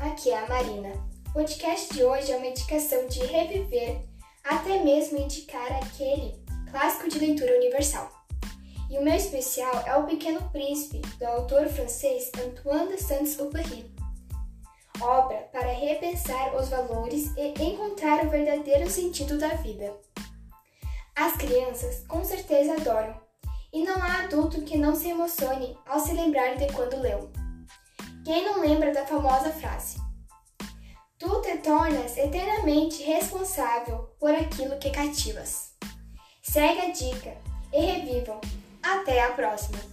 aqui é a Marina. O podcast de hoje é uma indicação de reviver, até mesmo indicar aquele clássico de leitura universal. E o meu especial é O Pequeno Príncipe, do autor francês Antoine de Saint-Exupéry. Obra para repensar os valores e encontrar o verdadeiro sentido da vida. As crianças com certeza adoram, e não há adulto que não se emocione ao se lembrar de quando leu. Quem não lembra da famosa frase? Tu te tornas eternamente responsável por aquilo que cativas. Segue a dica e revivam. Até a próxima!